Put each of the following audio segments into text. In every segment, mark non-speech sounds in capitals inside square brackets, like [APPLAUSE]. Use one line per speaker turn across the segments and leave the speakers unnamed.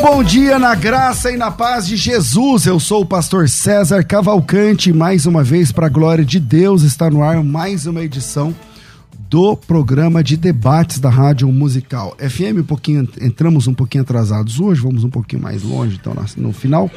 Bom dia na graça e na paz de Jesus. Eu sou o pastor César Cavalcante. Mais uma vez, para a glória de Deus, está no ar mais uma edição do programa de debates da Rádio Musical FM. Um pouquinho, entramos um pouquinho atrasados hoje, vamos um pouquinho mais longe, então no final.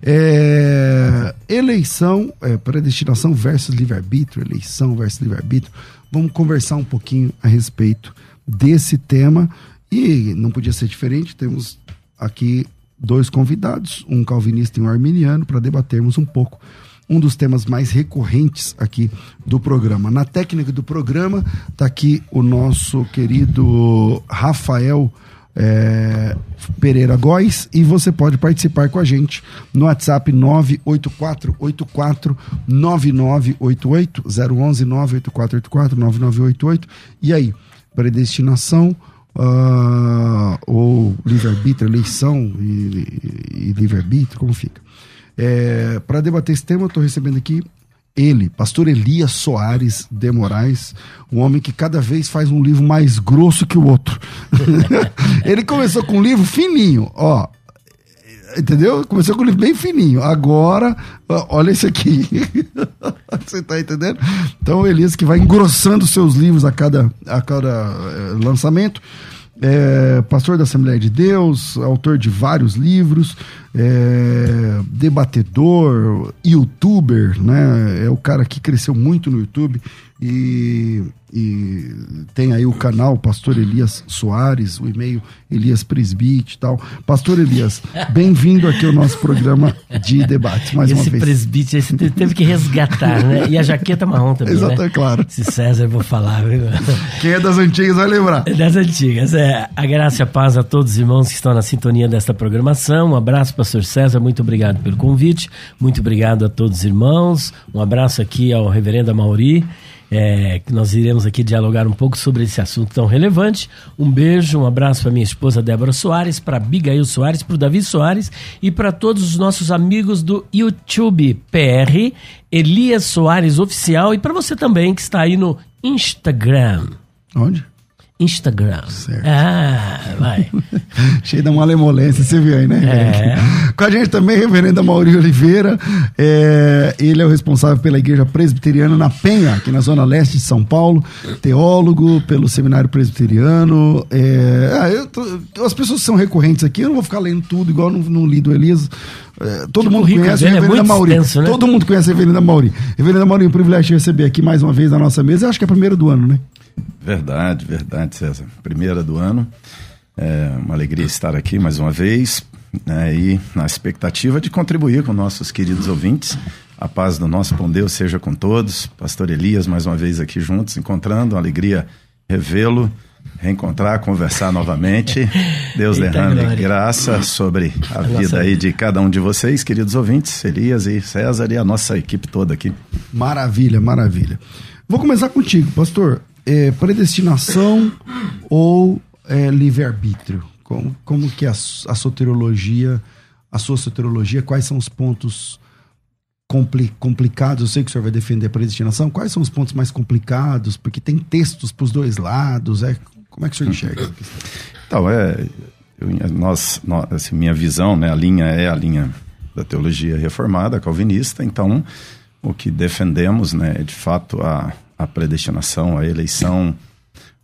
É, eleição, é, predestinação versus livre-arbítrio, eleição versus livre-arbítrio. Vamos conversar um pouquinho a respeito desse tema. E não podia ser diferente, temos aqui dois convidados, um calvinista e um arminiano, para debatermos um pouco um dos temas mais recorrentes aqui do programa. Na técnica do programa está aqui o nosso querido Rafael é, Pereira Góes e você pode participar com a gente no WhatsApp 98484 9988 011 98484 9988 e aí predestinação uh, ou livre-arbítrio, eleição e, e livre-arbítrio, como fica. É, Para debater esse tema, eu estou recebendo aqui ele, pastor Elias Soares de Moraes, um homem que cada vez faz um livro mais grosso que o outro. [LAUGHS] ele começou com um livro fininho, ó. Entendeu? Começou com um livro bem fininho. Agora, olha esse aqui. [LAUGHS] Você tá entendendo? Então, o Elias que vai engrossando seus livros a cada, a cada eh, lançamento é, pastor da Assembleia de Deus, autor de vários livros, é, debatedor, youtuber, né? É o cara que cresceu muito no YouTube e, e tem aí o canal Pastor Elias Soares, o e-mail Elias Presbite e tal. Pastor Elias, bem-vindo aqui ao nosso programa de debates, mais
Esse
uma vez.
presbítero, esse teve que resgatar, né? E a jaqueta marrom também,
Exato,
né?
é claro.
Esse César, vou falar, viu?
Quem é das antigas vai lembrar.
Das antigas. É, a graça e a paz a todos os irmãos que estão na sintonia desta programação. Um abraço, pastor César, muito obrigado pelo convite. Muito obrigado a todos os irmãos. Um abraço aqui ao reverendo Mauri. É, que nós iremos aqui dialogar um pouco sobre esse assunto tão relevante. Um beijo, um abraço para minha esposa Débora Soares, para Abigail Soares, para o Davi Soares e para todos os nossos amigos do YouTube PR, Elias Soares Oficial e para você também que está aí no Instagram.
Onde?
Instagram.
Certo.
Ah, vai. [LAUGHS]
Cheio da malemolência, você viu aí, né?
É.
Com a gente também, reverendo Mauri Oliveira. É, ele é o responsável pela Igreja Presbiteriana na Penha, aqui na Zona Leste de São Paulo. Teólogo pelo Seminário Presbiteriano. É, ah, tô- as pessoas são recorrentes aqui, eu não vou ficar lendo tudo, igual no, no li do Elias. É, todo mundo conhece
é
Reverenda
muito
Mauri.
extenso, né?
Todo mundo conhece a Reverenda Mauri. Reverenda Mauri, é um privilégio te receber aqui mais uma vez na nossa mesa. Eu acho que é a primeira do ano, né?
Verdade, verdade, César. Primeira do ano. É uma alegria estar aqui mais uma vez né, e na expectativa de contribuir com nossos queridos ouvintes. A paz do nosso bom Deus seja com todos. Pastor Elias, mais uma vez aqui juntos, encontrando, uma alegria revê-lo, reencontrar, conversar novamente. [LAUGHS] Deus Eita derrame glória. graça sobre a, a vida aí de cada um de vocês, queridos ouvintes, Elias e César e a nossa equipe toda aqui.
Maravilha, maravilha. Vou começar contigo, pastor. É, predestinação [COUGHS] ou é, livre-arbítrio? Como, como que a, a soterologia, a sua soterologia, quais são os pontos compli, complicados? Eu sei que o senhor vai defender a predestinação. Quais são os pontos mais complicados? Porque tem textos para os dois lados. É, como é que o senhor enxerga?
Então, é, eu, nós, nós assim, minha visão, né, a linha é a linha da teologia reformada, calvinista. Então, o que defendemos né, é de fato a, a predestinação, a eleição.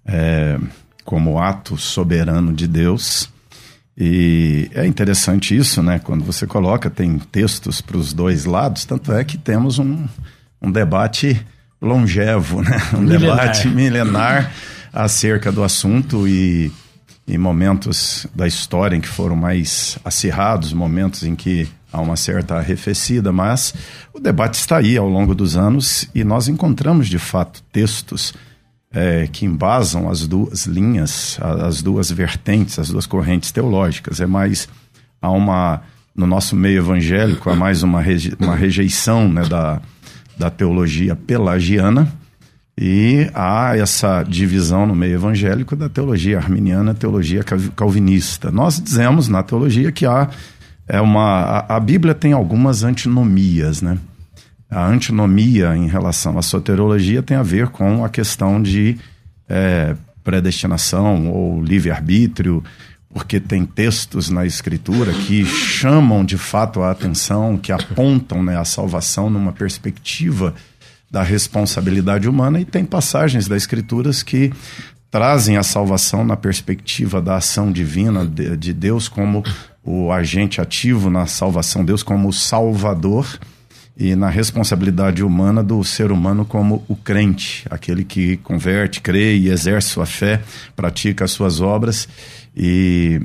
É, como ato soberano de Deus. E é interessante isso, né? Quando você coloca, tem textos para os dois lados, tanto é que temos um, um debate longevo, né? Um milenar. debate milenar acerca do assunto e, e momentos da história em que foram mais acirrados, momentos em que há uma certa arrefecida, mas o debate está aí ao longo dos anos e nós encontramos de fato textos é, que embasam as duas linhas, as duas vertentes, as duas correntes teológicas. É mais há uma no nosso meio evangélico há mais uma, reje, uma rejeição né, da, da teologia pelagiana e há essa divisão no meio evangélico da teologia arminiana, teologia calvinista. Nós dizemos na teologia que há é uma a, a Bíblia tem algumas antinomias, né? a antinomia em relação à soterologia tem a ver com a questão de é, predestinação ou livre-arbítrio, porque tem textos na escritura que chamam de fato a atenção, que apontam né, a salvação numa perspectiva da responsabilidade humana, e tem passagens das escrituras que trazem a salvação na perspectiva da ação divina de, de Deus como o agente ativo na salvação, Deus como o salvador e na responsabilidade humana do ser humano como o crente, aquele que converte, crê e exerce sua fé, pratica as suas obras e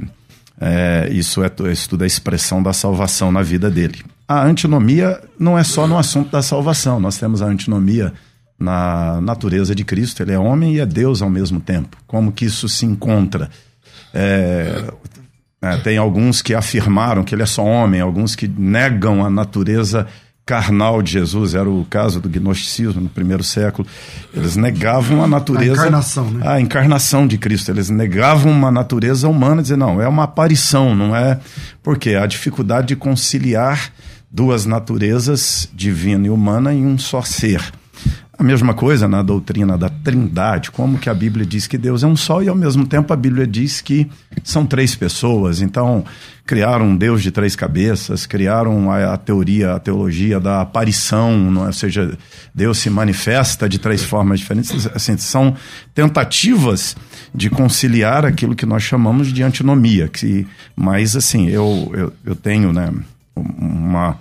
é, isso é isso tudo é expressão da salvação na vida dele. A antinomia não é só no assunto da salvação, nós temos a antinomia na natureza de Cristo, ele é homem e é Deus ao mesmo tempo. Como que isso se encontra? É, é, tem alguns que afirmaram que ele é só homem, alguns que negam a natureza carnal de Jesus, era o caso do gnosticismo no primeiro século. Eles negavam a natureza. A
encarnação, né?
A encarnação de Cristo. Eles negavam uma natureza humana, dizer, não, é uma aparição, não é. Porque a dificuldade de conciliar duas naturezas, divina e humana, em um só ser. A mesma coisa na doutrina da Trindade, como que a Bíblia diz que Deus é um só e ao mesmo tempo a Bíblia diz que são três pessoas. Então, criaram um Deus de três cabeças, criaram a, a teoria, a teologia da aparição, não é? ou seja, Deus se manifesta de três formas diferentes. Assim, são tentativas de conciliar aquilo que nós chamamos de antinomia. Que, mas, assim, eu, eu, eu tenho né, uma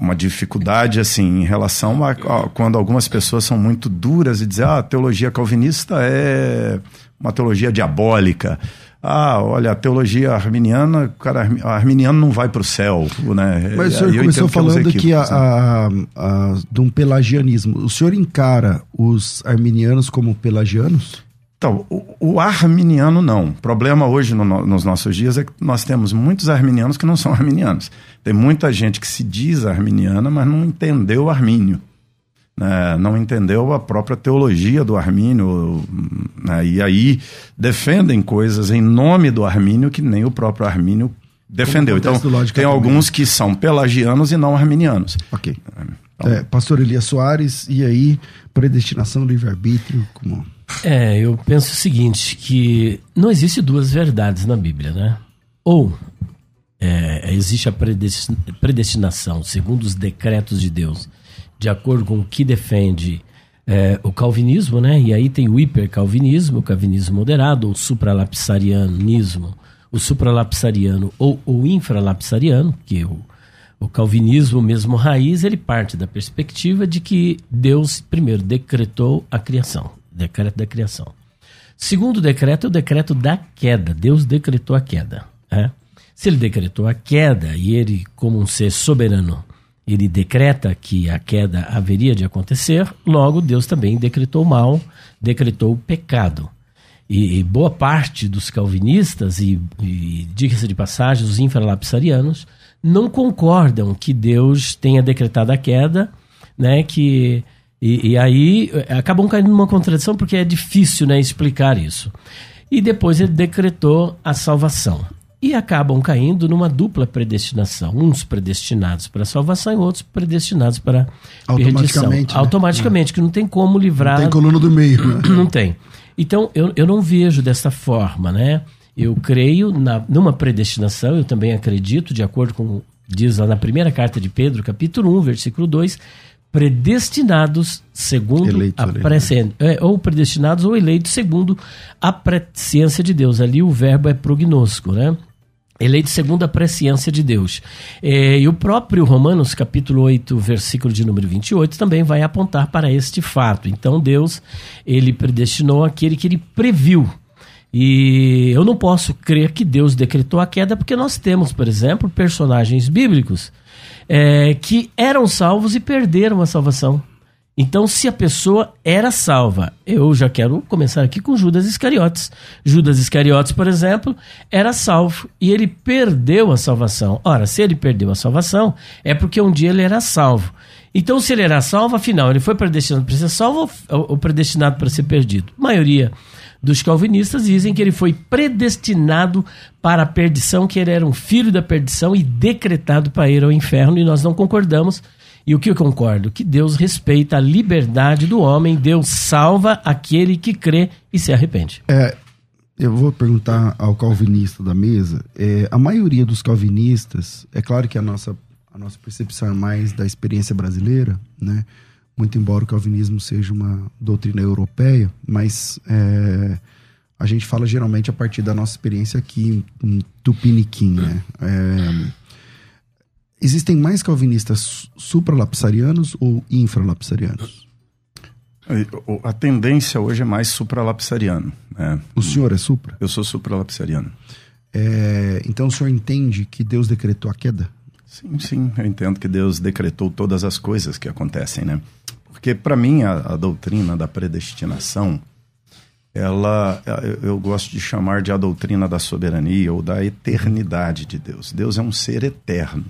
uma dificuldade assim em relação a, a, quando algumas pessoas são muito duras e dizem ah, a teologia calvinista é uma teologia diabólica. Ah, olha, a teologia arminiana, o cara arminiano não vai para o céu, né?
Mas o senhor começou falando que a, a, a, de um pelagianismo. O senhor encara os arminianos como pelagianos?
Então, o, o arminiano não. O problema hoje no, nos nossos dias é que nós temos muitos arminianos que não são arminianos. Tem muita gente que se diz arminiana, mas não entendeu o Armínio. Né? Não entendeu a própria teologia do Armínio. Né? E aí defendem coisas em nome do Armínio que nem o próprio Armínio defendeu. Então, tem alguns que são pelagianos e não arminianos.
Ok. Então, é, pastor Elias Soares, e aí, predestinação, livre-arbítrio, como...
É, eu penso o seguinte, que não existe duas verdades na Bíblia, né? Ou é, existe a predestinação, segundo os decretos de Deus, de acordo com o que defende é, o calvinismo, né? E aí tem o hipercalvinismo, o calvinismo moderado, o supralapsarianismo, o supralapsariano ou o infralapsariano, que o, o calvinismo mesmo raiz, ele parte da perspectiva de que Deus primeiro decretou a criação decreto da criação. Segundo decreto é o decreto da queda. Deus decretou a queda. Né? Se ele decretou a queda e ele, como um ser soberano, ele decreta que a queda haveria de acontecer, logo Deus também decretou o mal, decretou o pecado. E, e boa parte dos calvinistas, e, e diga-se de passagem, os infralapsarianos, não concordam que Deus tenha decretado a queda, né, que e, e, aí eh, acabam caindo numa contradição porque é difícil né, explicar isso. E depois ele decretou a salvação. E acabam caindo numa dupla predestinação. Uns predestinados para a salvação e outros predestinados para a perdição. Né? Automaticamente, que não tem como livrar.
Não tem coluna do meio. Né? [CLEARS THROAT]
Não tem. Então, eu, eu não vejo dessa forma, né? Eu creio na, numa predestinação, eu também acredito, de acordo com diz lá na primeira carta de Pedro, capítulo 1, versículo 2, predestinados segundo Eleito, a presciência, é, ou predestinados ou eleitos segundo a presciência de Deus. Ali o verbo é prognóstico, né? Eleito segundo a presciência de Deus. É, e o próprio Romanos, capítulo 8, versículo de número 28, também vai apontar para este fato. Então Deus, ele predestinou aquele que ele previu. E eu não posso crer que Deus decretou a queda, porque nós temos, por exemplo, personagens bíblicos é, que eram salvos e perderam a salvação. Então, se a pessoa era salva, eu já quero começar aqui com Judas Iscariotes. Judas Iscariotes, por exemplo, era salvo e ele perdeu a salvação. Ora, se ele perdeu a salvação, é porque um dia ele era salvo. Então, se ele era salvo, afinal, ele foi predestinado para ser salvo ou predestinado para ser perdido? A maioria dos calvinistas dizem que ele foi predestinado para a perdição, que ele era um filho da perdição e decretado para ir ao inferno, e nós não concordamos. E o que eu concordo? Que Deus respeita a liberdade do homem, Deus salva aquele que crê e se arrepende.
É, eu vou perguntar ao calvinista da mesa. É, a maioria dos calvinistas, é claro que a nossa, a nossa percepção é mais da experiência brasileira, né? Muito embora o calvinismo seja uma doutrina europeia, mas é, a gente fala geralmente a partir da nossa experiência aqui em Tupiniquim, né? É, existem mais calvinistas supralapsarianos ou infralapsarianos?
A tendência hoje é mais supralapsariano. Né?
O senhor é supra?
Eu sou supralapsariano.
É, então o senhor entende que Deus decretou a queda?
Sim, sim, eu entendo que Deus decretou todas as coisas que acontecem, né? Porque, para mim, a, a, doutrina da predestinação, ela, eu, eu gosto de chamar de a doutrina da soberania ou da eternidade de Deus. Deus é um ser eterno.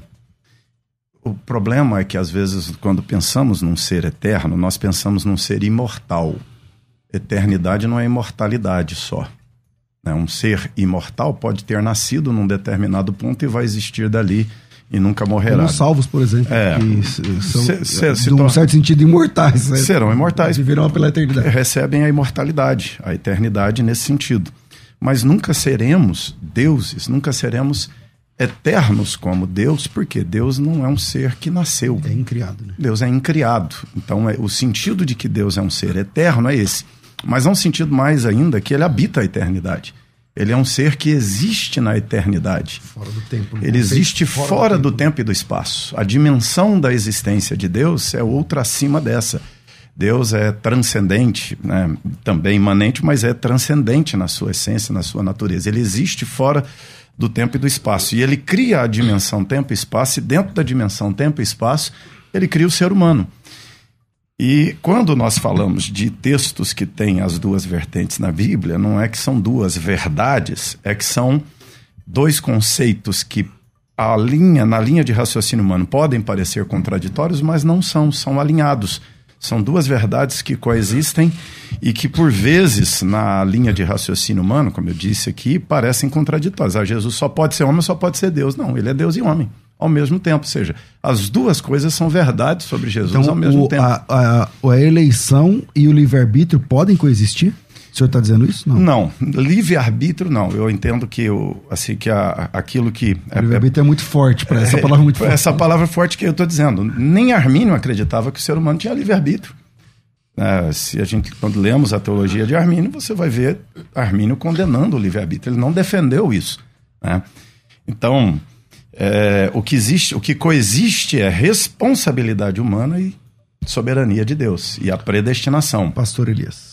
O problema é que, às vezes, quando pensamos num ser eterno, nós pensamos num ser imortal. Eternidade não é imortalidade só. Né? Um ser imortal pode ter nascido num determinado ponto e vai existir dali e nunca morrerá. Como
salvos, por exemplo, é, que são, se, se, se um certo sentido, imortais.
Né? Serão imortais.
Viverão pela eternidade.
Recebem a imortalidade, a eternidade nesse sentido. Mas nunca seremos deuses, nunca seremos eternos como Deus, porque Deus não é um ser que nasceu.
É incriado. Né?
Deus é incriado. Então, é, o sentido de que Deus é um ser eterno é esse. Mas há um sentido mais ainda que ele habita a eternidade. Ele é um ser que existe na eternidade.
Fora do tempo.
Ele existe fora, fora do, tempo. do, tempo. e do espaço. A dimensão da existência de Deus é outra acima dessa. Deus é transcendente, né? também imanente, mas é transcendente na sua essência, na sua natureza. Ele existe fora do tempo e do espaço. E ele cria a dimensão tempo e espaço, e dentro da dimensão tempo e espaço, ele cria o ser humano. E quando nós falamos de textos que têm as duas vertentes na Bíblia, não é que são duas verdades, é que são dois conceitos que a linha, na linha de raciocínio humano podem parecer contraditórios, mas não são, são alinhados. São duas verdades que coexistem e que, por vezes, na linha de raciocínio humano, como eu disse aqui, parecem contraditórias. Ah, Jesus só pode ser homem, só pode ser Deus. Não, ele é Deus e homem ao mesmo tempo. Ou seja, as duas coisas são verdades sobre Jesus então, ao mesmo
o,
tempo.
A, a, a eleição e o livre-arbítrio podem coexistir? O senhor está dizendo isso?
Não, não livre-arbítrio não. Eu entendo que, o, assim, que a, aquilo que.
O livre-arbítrio é, é, muito forte para essa é, palavra muito forte.
Essa palavra forte que eu estou dizendo. Nem Armínio acreditava que o ser humano tinha livre-arbítrio. É, se a gente, quando lemos a teologia de Armínio, você vai ver Armínio condenando o livre-arbítrio. Ele não defendeu isso. Né? Então, é, o que existe, o que coexiste é responsabilidade humana e soberania de Deus e a predestinação.
Pastor Elias.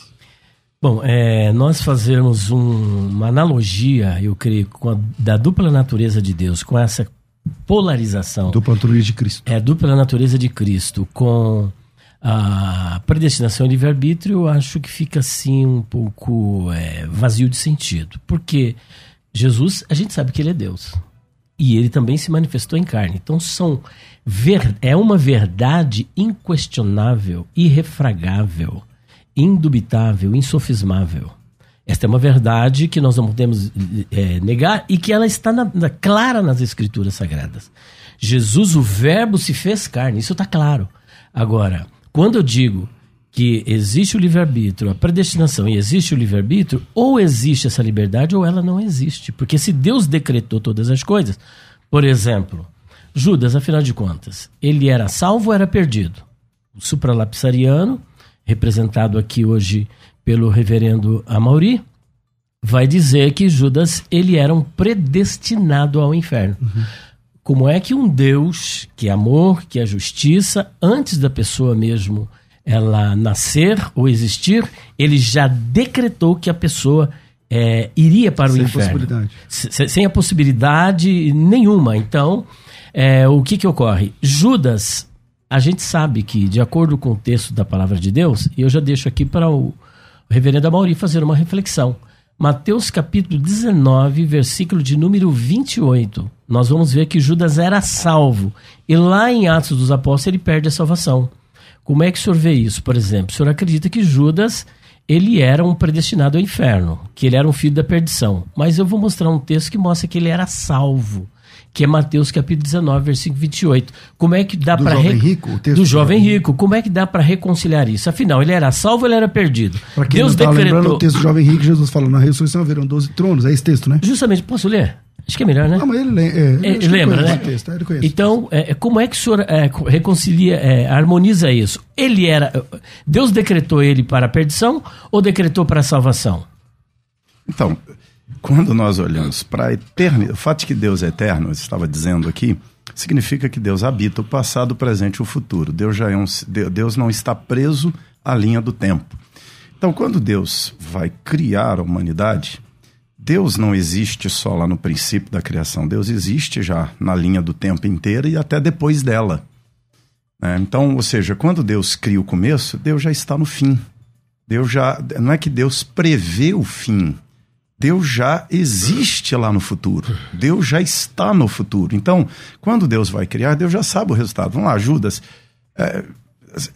Bom, é, nós fazemos um, uma analogia, eu creio, com a, da dupla natureza de Deus, com essa polarização.
Dupla natureza de Cristo.
É, dupla natureza de Cristo, com a predestinação e livre-arbítrio, eu acho que fica assim um pouco é, vazio de sentido. Porque Jesus, a gente sabe que ele é Deus. E ele também se manifestou em carne. Então são ver, é uma verdade inquestionável, irrefragável, indubitável, insofismável. Esta é uma verdade que nós não podemos é, negar e que ela está na, na, clara nas Escrituras Sagradas. Jesus, o Verbo, se fez carne, isso está claro. Agora, quando eu digo que existe o livre-arbítrio, a predestinação e existe o livre-arbítrio, ou existe essa liberdade ou ela não existe. Porque se Deus decretou todas as coisas, por exemplo, Judas, afinal de contas, ele era salvo ou era perdido? O supralapsariano, representado aqui hoje pelo reverendo Amauri, vai dizer que Judas ele era um predestinado ao inferno. Uhum. Como é que um Deus, que é amor, que é justiça, antes da pessoa mesmo ela nascer ou existir, ele já decretou que a pessoa é, iria para sem o inferno. Possibilidade. Sem, sem a possibilidade nenhuma. Então, é, o que, que ocorre? Judas, a gente sabe que, de acordo com o texto da palavra de Deus, e eu já deixo aqui para o, o reverendo Amauri fazer uma reflexão. Mateus capítulo 19, versículo de número 28. Nós vamos ver que Judas era salvo. E lá em Atos dos Apóstolos ele perde a salvação. Como é que o senhor vê isso, por exemplo? O senhor acredita que Judas ele era um predestinado ao inferno, que ele era um filho da perdição. Mas eu vou mostrar um texto que mostra que ele era salvo, que é Mateus capítulo 19, versículo 28. Como é que dá para
jovem re... rico, o
texto do jovem rico? Como é que dá para reconciliar isso? Afinal, ele era salvo ou ele era perdido?
Pra quem Deus não tá decretou. o texto do jovem rico, Jesus fala na ressurreição haverão 12 tronos. É esse texto, né?
Justamente, posso ler? Acho que é melhor, né?
Não, mas ele, é,
ele lembra, né? Texto, ele então, é, como é que o senhor é, reconcilia, é, harmoniza isso? Ele era. Deus decretou ele para a perdição ou decretou para a salvação?
Então, quando nós olhamos para a eternidade, o fato de que Deus é eterno, eu estava dizendo aqui, significa que Deus habita o passado, o presente e o futuro. Deus, já é um, Deus não está preso à linha do tempo. Então, quando Deus vai criar a humanidade, Deus não existe só lá no princípio da criação, Deus existe já na linha do tempo inteiro e até depois dela. É, então, ou seja, quando Deus cria o começo, Deus já está no fim. Deus já. Não é que Deus prevê o fim. Deus já existe lá no futuro. Deus já está no futuro. Então, quando Deus vai criar, Deus já sabe o resultado. Vamos lá, Judas. É,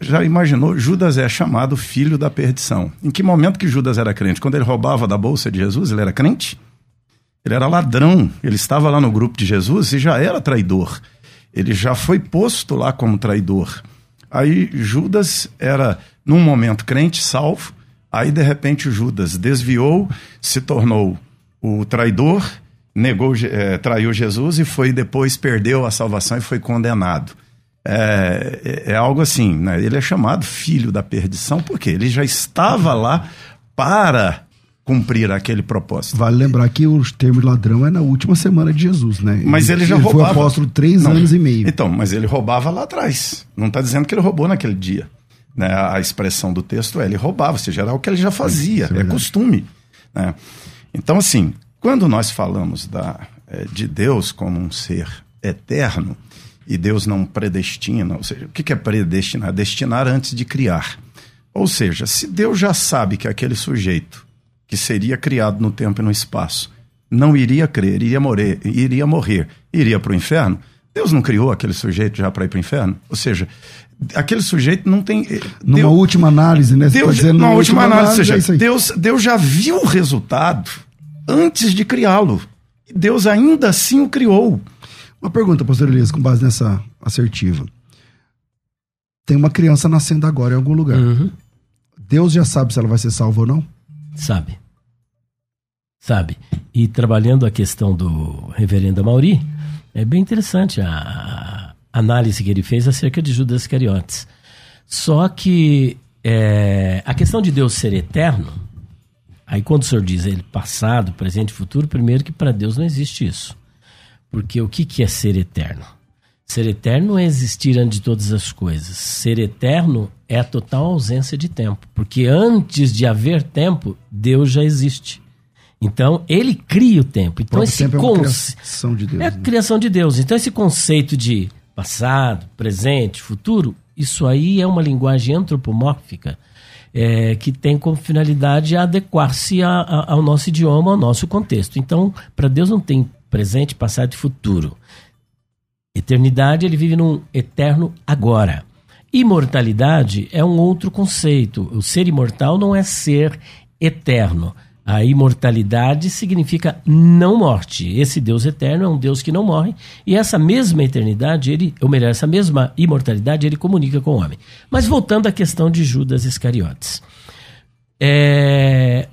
já imaginou? Judas é chamado filho da perdição. Em que momento que Judas era crente? Quando ele roubava da bolsa de Jesus, ele era crente? Ele era ladrão. Ele estava lá no grupo de Jesus e já era traidor. Ele já foi posto lá como traidor. Aí Judas era, num momento, crente, salvo. Aí, de repente, Judas desviou, se tornou o traidor, negou, é, traiu Jesus e foi depois perdeu a salvação e foi condenado é, é, é algo assim, né? Ele é chamado filho da perdição porque ele já estava lá para cumprir aquele propósito.
Vale lembrar que o termo ladrão é na última semana de Jesus, né?
Mas ele, ele já ele roubava.
Foi apóstolo três Não, anos e meio.
Então, mas ele roubava lá atrás. Não está dizendo que ele roubou naquele dia. Né? A expressão do texto é ele roubava, ou seja, era o que ele já fazia, é, é costume. Né? Então, assim, quando nós falamos da, é, de Deus como um ser eterno, e Deus não predestina. Ou seja, o que é predestinar? Destinar antes de criar. Ou seja, se Deus já sabe que aquele sujeito que seria criado no tempo e no espaço não iria crer, iria morrer, iria morrer, iria para o inferno, Deus não criou aquele sujeito já para ir para o inferno? Ou seja, aquele sujeito não tem. Eh,
Numa
Deus,
última análise, né?
Deus, dizendo, numa última, última análise, análise seja, é Deus, Deus já viu o resultado antes de criá-lo. Deus ainda assim o criou.
Uma pergunta, pastor Elias, com base nessa assertiva. Tem uma criança nascendo agora em algum lugar. Uhum. Deus já sabe se ela vai ser salva ou não?
Sabe. Sabe. E trabalhando a questão do reverendo Mauri, é bem interessante a análise que ele fez acerca de Judas Iscariotes. Só que é, a questão de Deus ser eterno, aí quando o senhor diz ele passado, presente e futuro, primeiro que para Deus não existe isso. Porque o que, que é ser eterno? Ser eterno é existir antes de todas as coisas. Ser eterno é a total ausência de tempo. Porque antes de haver tempo, Deus já existe. Então, ele cria o tempo. Então,
O
esse
tempo é criação de Deus.
é a
né?
criação de Deus. Então, esse conceito de passado, presente, futuro, isso aí é uma linguagem antropomórfica é, que tem como finalidade adequar-se ao nosso idioma, ao nosso contexto. Então, para Deus não tem presente, passado e futuro. Eternidade, ele vive num eterno agora. Imortalidade é um outro conceito. O ser imortal não é ser eterno. A imortalidade significa não morte. Esse Deus eterno é um Deus que não morre. E essa mesma eternidade, ele, ou melhor, essa mesma imortalidade, ele comunica com o homem. Mas voltando à questão de Judas Iscariotes. É,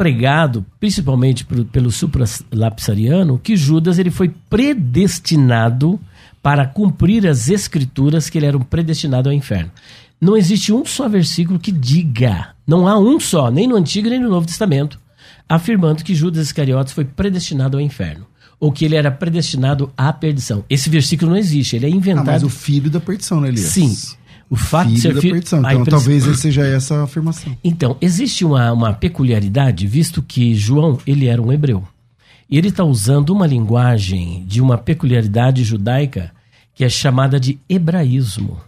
pregado, principalmente pro- pelo supralapsariano, que Judas ele foi predestinado para cumprir as escrituras que ele era um predestinado ao inferno. Não existe um só versículo que diga, não há um só, nem no Antigo nem no Novo Testamento, afirmando que Judas Iscariotes foi predestinado ao inferno. Ou que ele era predestinado à perdição. Esse versículo não existe, ele é
Ah,
inventado.
mas o filho da perdição, né, Elias?
Sim. O fato de ser
da
filho.
perdição. Então,
impress-
talvez esse seja essa a afirmação.
então, existe uma, uma peculiaridade, visto que João, ele era um hebreu. E ele está usando uma linguagem de uma peculiaridade judaica que é chamada de hebraísmo.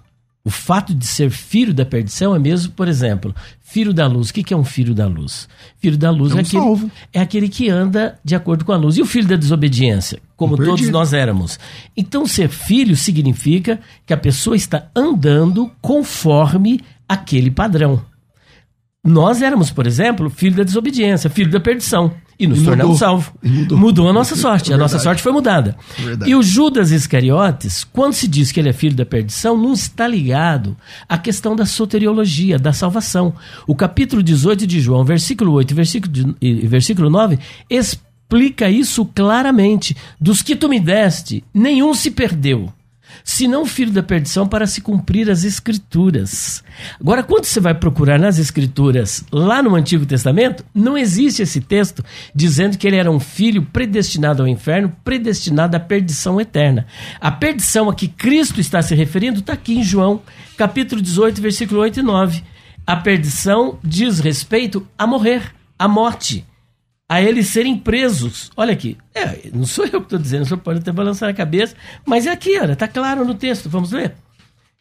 O fato de ser filho da perdição é mesmo, por exemplo, filho da luz. O que é um filho da luz? Filho da luz
É um
é, aquele, é aquele que anda de acordo com a luz. E o filho da desobediência? Como
Um
todos
perdido.
nós éramos. Então, ser filho significa que a pessoa está andando conforme aquele padrão. Nós éramos, por exemplo, filho da desobediência, filho da perdição. E nos
E mudou.
tornamos salvos.
E mudou.
a nossa sorte. A nossa sorte foi mudada.
Verdade.
E o Judas Iscariotes, quando se diz que ele é filho da perdição, não está ligado à questão da soteriologia, da salvação. O capítulo 18 de João, versículo 8 e versículo, de- e versículo 9, explica isso claramente. Dos que tu me deste, nenhum se perdeu senão filho da perdição para se cumprir as escrituras. Agora, quando você vai procurar nas escrituras, lá no Antigo Testamento, não existe esse texto dizendo que ele era um filho predestinado ao inferno, predestinado à perdição eterna. A perdição a que Cristo está se referindo está aqui em João, capítulo 18, versículo 8 e 9. A perdição diz respeito a morrer, à morte a eles serem presos. Olha aqui, é, não sou eu que estou dizendo, o senhor pode até balançar a cabeça, mas é aqui, olha, está claro no texto, vamos ver?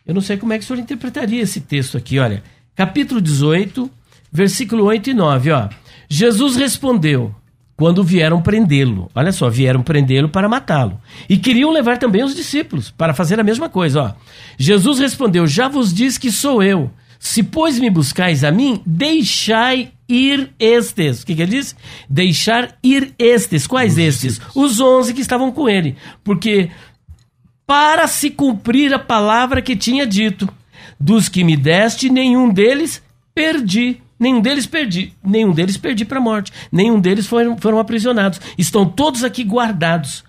Eu não sei como é que o senhor interpretaria esse texto aqui, olha. Capítulo 18, versículo 8 e 9, ó. Jesus respondeu quando vieram prendê-lo. Olha só, vieram prendê-lo para matá-lo. E queriam levar também os discípulos para fazer a mesma coisa, ó. Jesus respondeu: Já vos diz que sou eu. Se, pois, me buscais a mim, deixai ir estes. O que, que ele diz? Deixar ir estes. Quais estes? Os onze que estavam com ele. Porque para se cumprir a palavra que tinha dito. Dos que me deste, nenhum deles perdi. Nenhum deles perdi. Nenhum deles perdi para a morte. Nenhum deles foram, foram aprisionados. Estão todos aqui guardados.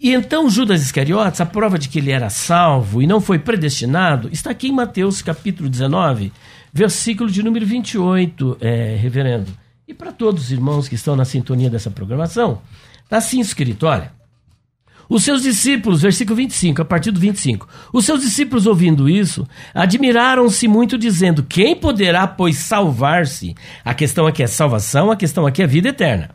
E então Judas Iscariotes, a prova de que ele era salvo e não foi predestinado, está aqui em Mateus capítulo 19, versículo de número 28, é, reverendo. E para todos os irmãos que estão na sintonia dessa programação, está assim escrito, olha. Os seus discípulos, versículo 25, a partir do 25. Os seus discípulos, ouvindo isso, admiraram-se muito, dizendo: Quem poderá, pois, salvar-se? A questão aqui é salvação, a questão aqui é vida eterna.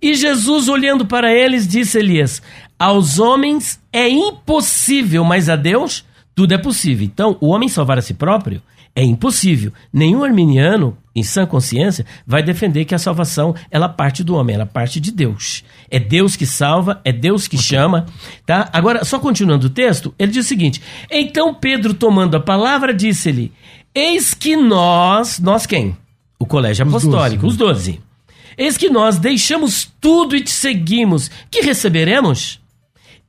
E Jesus, olhando para eles, disse Elias: Aos homens é impossível, mas a Deus tudo é possível. Então, o homem salvar a si próprio é impossível. Nenhum arminiano, em sã consciência, vai defender que a salvação ela parte do homem, ela parte de Deus. É Deus que salva, é Deus que chama, tá? Agora, só continuando o texto, ele diz o seguinte: Então Pedro, tomando a palavra, disse-lhe: Eis que nós, nós quem? O colégio
Os
apostólico, os doze. Eis que nós deixamos tudo e te seguimos. Que receberemos?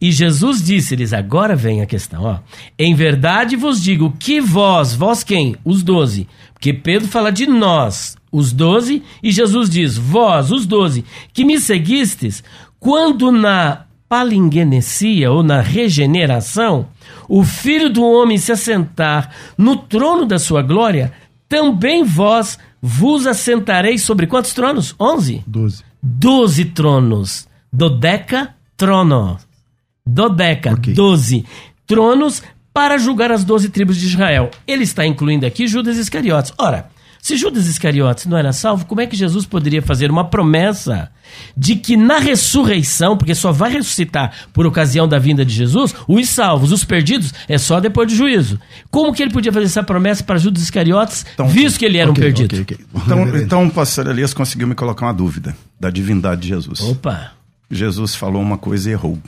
E Jesus disse-lhes: Agora vem a questão, ó. Em verdade vos digo que vós, vós quem? Os doze. Porque Pedro fala de nós, os doze, e Jesus diz: Vós, os doze, que me seguistes, quando na palingenesia ou na regeneração, o filho do homem se assentar no trono da sua glória, também vós vos assentareis sobre quantos tronos? Onze?
12.
Doze tronos. Dodeca trono. Dodeca,
Ok.
12 tronos para julgar as 12 tribos de Israel. Ele está incluindo aqui Judas Iscariotes. Ora, se Judas Iscariotes não era salvo, como é que Jesus poderia fazer uma promessa de que na ressurreição, porque só vai ressuscitar por ocasião da vinda de Jesus, os salvos, os perdidos, é só depois do juízo. Como que ele podia fazer essa promessa para Judas Iscariotes, visto que ele era
Ok,
um perdido?
ok, ok.
Então, então o pastor Elias conseguiu me colocar uma dúvida da divindade de Jesus.
Opa!
Jesus falou uma coisa e errou.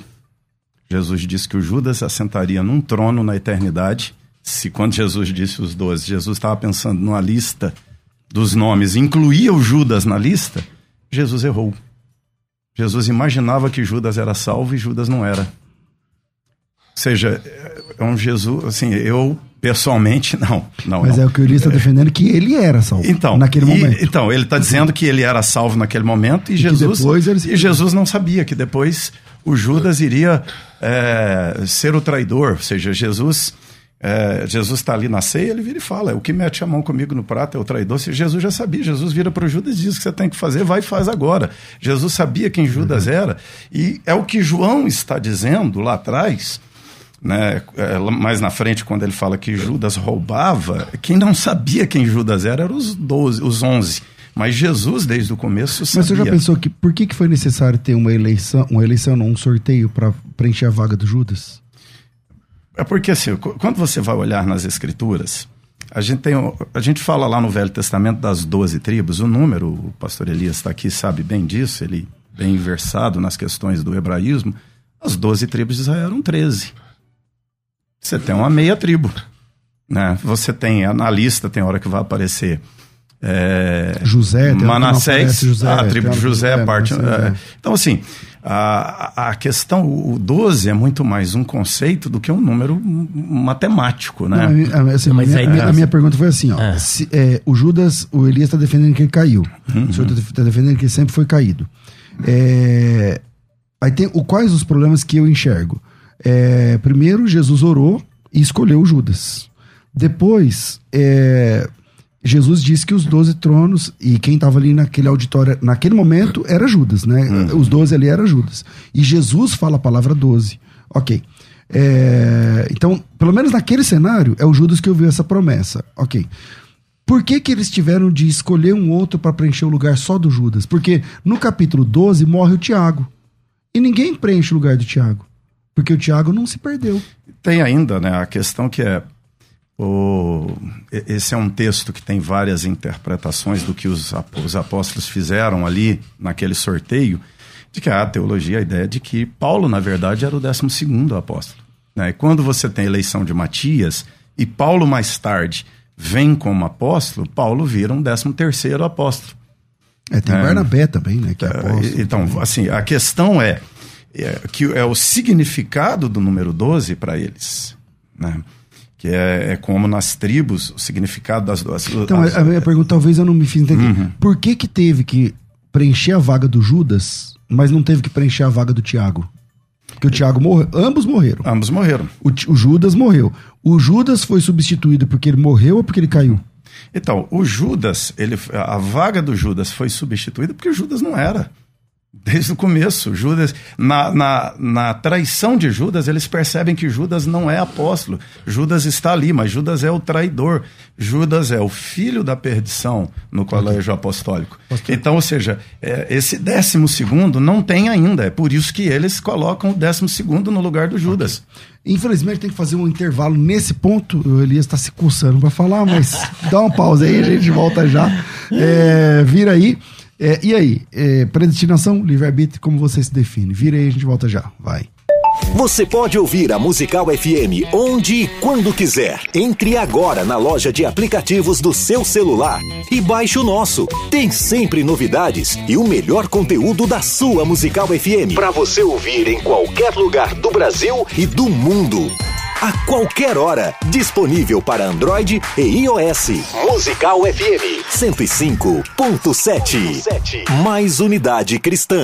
Jesus disse que o Judas assentaria num trono na eternidade. Se quando Jesus disse os doze, Jesus estava pensando numa lista dos nomes, incluía o Judas na lista, Jesus errou. Jesus imaginava que Judas era salvo e Judas não era. Ou seja, é um Jesus, assim, eu pessoalmente não, não.
Mas
não.
é o que o Elias está defendendo que ele era salvo.
Então,
naquele
e-
momento.
então ele está dizendo que ele era salvo naquele momento e, Jesus
depois ele
e Jesus não sabia que depois o Judas iria é, ser o traidor, ou seja, Jesus é, Jesus está ali na ceia, ele vira e fala: o que mete a mão comigo no prato é o traidor. Se Jesus já sabia, Jesus vira para o Judas e diz o que você tem que fazer, vai e faz agora. Jesus sabia quem Judas era e é o que João está dizendo lá atrás né, é, mais na frente, quando ele fala que Judas roubava, quem não sabia quem Judas era eram os 12, os 11. Mas Jesus, desde o começo, sabia.
Mas você já pensou que por que, que foi necessário ter uma eleição, uma eleição, não, um sorteio para preencher a vaga do Judas?
É porque, assim, qu- quando você vai olhar nas Escrituras, a gente, tem, a gente fala lá no Velho Testamento das 12 tribos, o número, o pastor Elias está aqui, sabe bem disso, ele bem versado nas questões do hebraísmo, as 12 tribos de Israel eram 13. Você tem uma meia tribo. Né? Você tem, na lista tem hora que vai aparecer é,
José,
Manassés,
José,
a tribo de José,
é,
parte.
Manassés,
é.
é.
Então, assim, a, a questão, o 12 é muito mais um conceito do que um número matemático, né?
Não, a minha- a- assim,
mas
a,
aí-
minha, a minha pergunta foi assim, ó.
Ah.
se, é, o Judas, o Elias está defendendo que ele caiu.
Uhum.
O senhor está defendendo que ele sempre foi caído. É, aí tem o, quais os problemas que eu enxergo? É, primeiro, Jesus orou e escolheu o Judas. Depois, é, Jesus disse que os 12 tronos, e quem estava ali naquele auditório, naquele momento, era Judas, né? Os 12 ali era Judas. E Jesus fala a palavra 12. Ok. É, então, pelo menos naquele cenário, é o Judas que ouviu essa promessa. Ok. Por que, que eles tiveram de escolher um outro para preencher o lugar só do Judas? Porque no capítulo 12 morre o Tiago. E ninguém preenche o lugar do Tiago. Porque o Tiago não se perdeu.
Tem ainda né, a questão que é. O, esse é um texto que tem várias interpretações do que os, os apóstolos fizeram ali naquele sorteio, de que a teologia, a ideia de que Paulo, na verdade, era o 12 apóstolo. Né? E quando você tem a eleição de Matias, e Paulo mais tarde vem como apóstolo, Paulo vira um 13 apóstolo.
É, tem
É.
Barnabé também, né? Que é apóstolo.
E- Então, assim, a questão é, é que é o significado do número 12 para eles, né? Que é, é como nas tribos, o significado das duas.
Então,
as-
a minha pergunta, talvez eu não me fiz entender.
Uhum.
Por que que teve que preencher a vaga do Judas, mas não teve que preencher a vaga do Tiago? Porque o Tiago morreu. Ambos morreram.
ambos morreram.
O, o Judas morreu. O Judas foi substituído porque ele morreu ou porque ele caiu?
Então, o Judas, ele, a vaga do Judas foi substituída porque o Judas não era. Desde o começo, Judas, na, na, na traição de Judas, eles percebem que Judas não é apóstolo. Judas está ali, mas Judas é o traidor. Judas é o filho da perdição no colégio apostólico. Então, ou seja, é, esse décimo segundo não tem ainda. É por isso que eles colocam o décimo segundo no lugar do Judas.
Infelizmente tem que fazer um intervalo nesse ponto. O Elias está se coçando para falar, mas [LAUGHS] dá uma pausa aí, a gente volta já. É, vira aí. É, e aí, é, predestinação, livre-arbítrio, como você se define? Vira aí, a gente volta já. Vai.
Você pode ouvir a Musical FM onde e quando quiser. Entre agora na loja de aplicativos do seu celular e baixe o nosso. Tem sempre novidades e o melhor conteúdo da sua Musical FM para você ouvir em qualquer lugar do Brasil e do mundo. A qualquer hora, disponível para Android e iOS. Musical FM 105.7. Mais unidade cristã.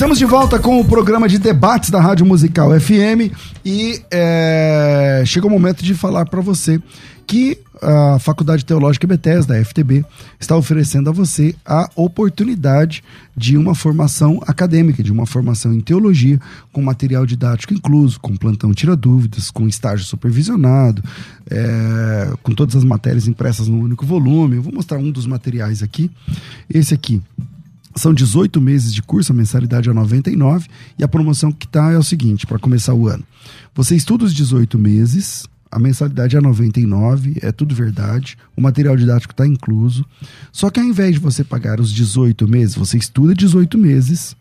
Estamos de volta com o programa de debates da Rádio Musical FM e é, chega o momento de falar para você que a Faculdade Teológica Bethesda, a FTB, está oferecendo a você a oportunidade de uma formação acadêmica, de uma formação em teologia, com material didático incluso, com plantão tira dúvidas, com estágio supervisionado, é, com todas as matérias impressas no único volume. Eu vou mostrar um dos materiais aqui. Esse aqui são 18 meses de curso, a mensalidade é 99 e a promoção que está é o seguinte, para começar o ano. Você estuda os 18 meses, a mensalidade é 99, é tudo verdade, o material didático está incluso. Só que ao invés de você pagar os 18 meses, você estuda 18 meses,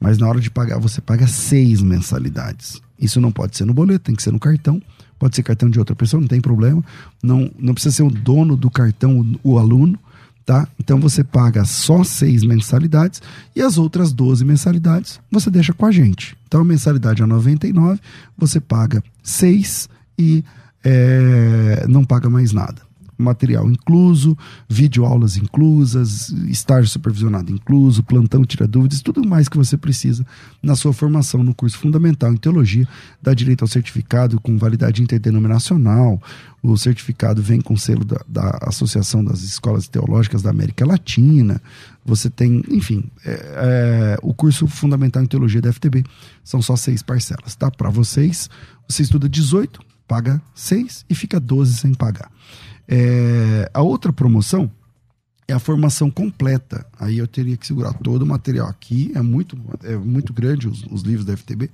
mas na hora de pagar você paga seis mensalidades. Isso não pode ser no boleto, tem que ser no cartão. Pode ser cartão de outra pessoa, não tem problema. Não, não precisa ser o dono do cartão, o, o aluno tá? Então você paga só seis mensalidades e as outras 12 mensalidades você deixa com a gente. Então a mensalidade é 99, você paga seis e é, não paga mais nada material incluso, videoaulas inclusas, estágio supervisionado incluso, plantão tira dúvidas, tudo mais que você precisa na sua formação no curso fundamental em teologia, dá direito ao certificado com validade interdenominacional. O certificado vem com selo da, da Associação das Escolas Teológicas da América Latina. Você tem, enfim, é, é, o curso fundamental em teologia da FTB são só seis parcelas, tá? Para vocês, você estuda 18, paga 6 e fica 12 sem pagar. É, a outra promoção é a formação completa. Aí eu teria que segurar todo o material aqui. É muito, é muito grande os, os livros da FTB.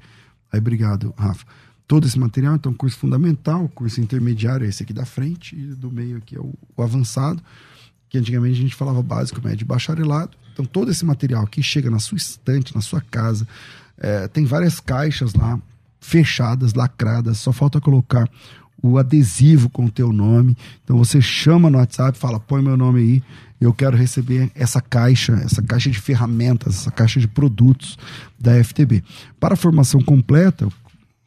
Aí, obrigado, Rafa. Todo esse material, então, curso fundamental, curso intermediário, esse aqui da frente, e do meio aqui é o, o avançado, que antigamente a gente falava básico, médio e bacharelado. Então, todo esse material aqui chega na sua estante, na sua casa. É, tem várias caixas lá, fechadas, lacradas, só falta colocar o adesivo com o teu nome. Então você chama no WhatsApp, fala, põe meu nome aí, eu quero receber essa caixa, essa caixa de ferramentas, essa caixa de produtos da FTB. Para a formação completa,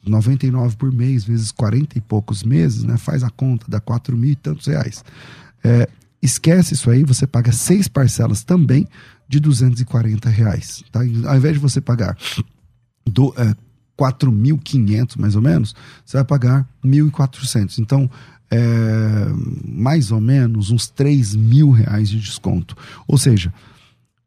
99 por mês, vezes 40 e poucos meses, né? Faz a conta, dá 4 mil e tantos reais. É, esquece isso aí, você paga seis parcelas também de 240 reais. Tá? Ao invés de você pagar do, é, 4.500 mais ou menos, você vai pagar 1.400. Então, é, mais ou menos uns 3 mil reais de desconto. Ou seja,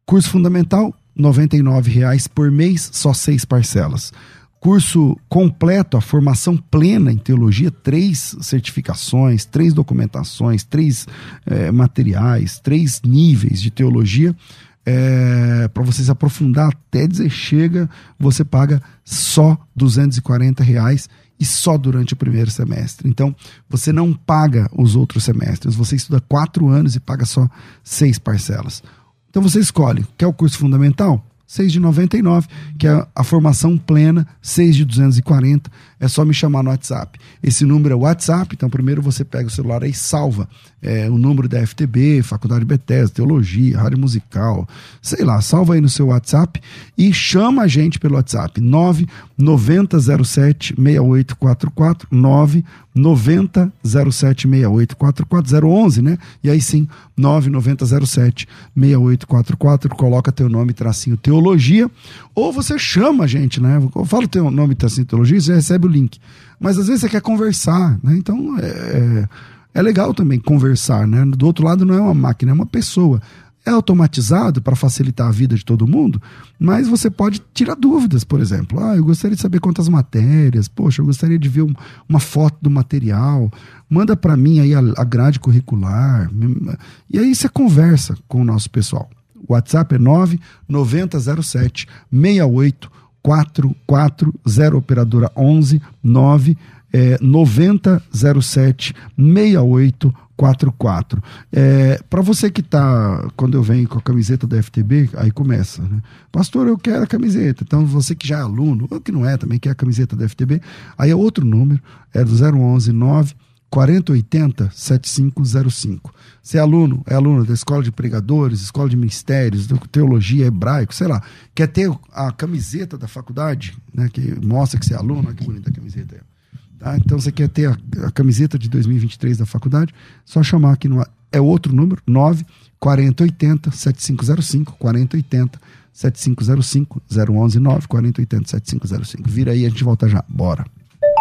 curso fundamental, R$ reais por mês, só seis parcelas. Curso completo, a formação plena em teologia, três certificações, três documentações, três é, materiais, três níveis de teologia, é, para você se aprofundar até dizer chega, você paga só 240 reais e só durante o primeiro semestre. Então, você não paga os outros semestres. Você estuda quatro anos e paga só seis parcelas. Então, você escolhe. Quer o curso fundamental? 6 de 99, que é a formação plena, 6 de 240. É só me chamar no WhatsApp. Esse número é WhatsApp, então primeiro você pega o celular e salva é, o número da FTB, Faculdade Bethesda, Teologia, Rádio Musical, sei lá, salva aí no seu WhatsApp e chama a gente pelo WhatsApp 99007 6844 99007 6844 011, né? E aí sim, 99007 6844, coloca teu nome, tracinho teologia, ou você chama a gente, né? Eu falo teu nome, tracinho teologia, você recebe o link. Mas às vezes você quer conversar, né? Então é, é, é legal também conversar, né? Do outro lado não é uma máquina, é uma pessoa. É automatizado para facilitar a vida de todo mundo, mas você pode tirar dúvidas, por exemplo. Ah, eu gostaria de saber quantas matérias, poxa, eu gostaria de ver um, uma foto do material, manda para mim aí a, a grade curricular. E aí você conversa com o nosso pessoal. O WhatsApp é 9907 68 440 operadora 11 9 é, 9007 6844. É, para você que tá, quando eu venho com a camiseta da FTB, aí começa, né? Pastor, eu quero a camiseta. Então você que já é aluno, ou que não é, também quer a camiseta da FTB, aí é outro número, é do 011 9 4080 7505. Você é aluno, é aluno da escola de pregadores, escola de ministérios, teologia, hebraico, sei lá, quer ter a camiseta da faculdade, né, que mostra que você é aluno, olha que bonita a camiseta aí. Tá? Então você quer ter a, a, camiseta de 2023 da faculdade, só chamar aqui no é outro número, 9 4080 7505 4080 7505 011 9 4080 7505. Vira aí, a gente volta já. Bora.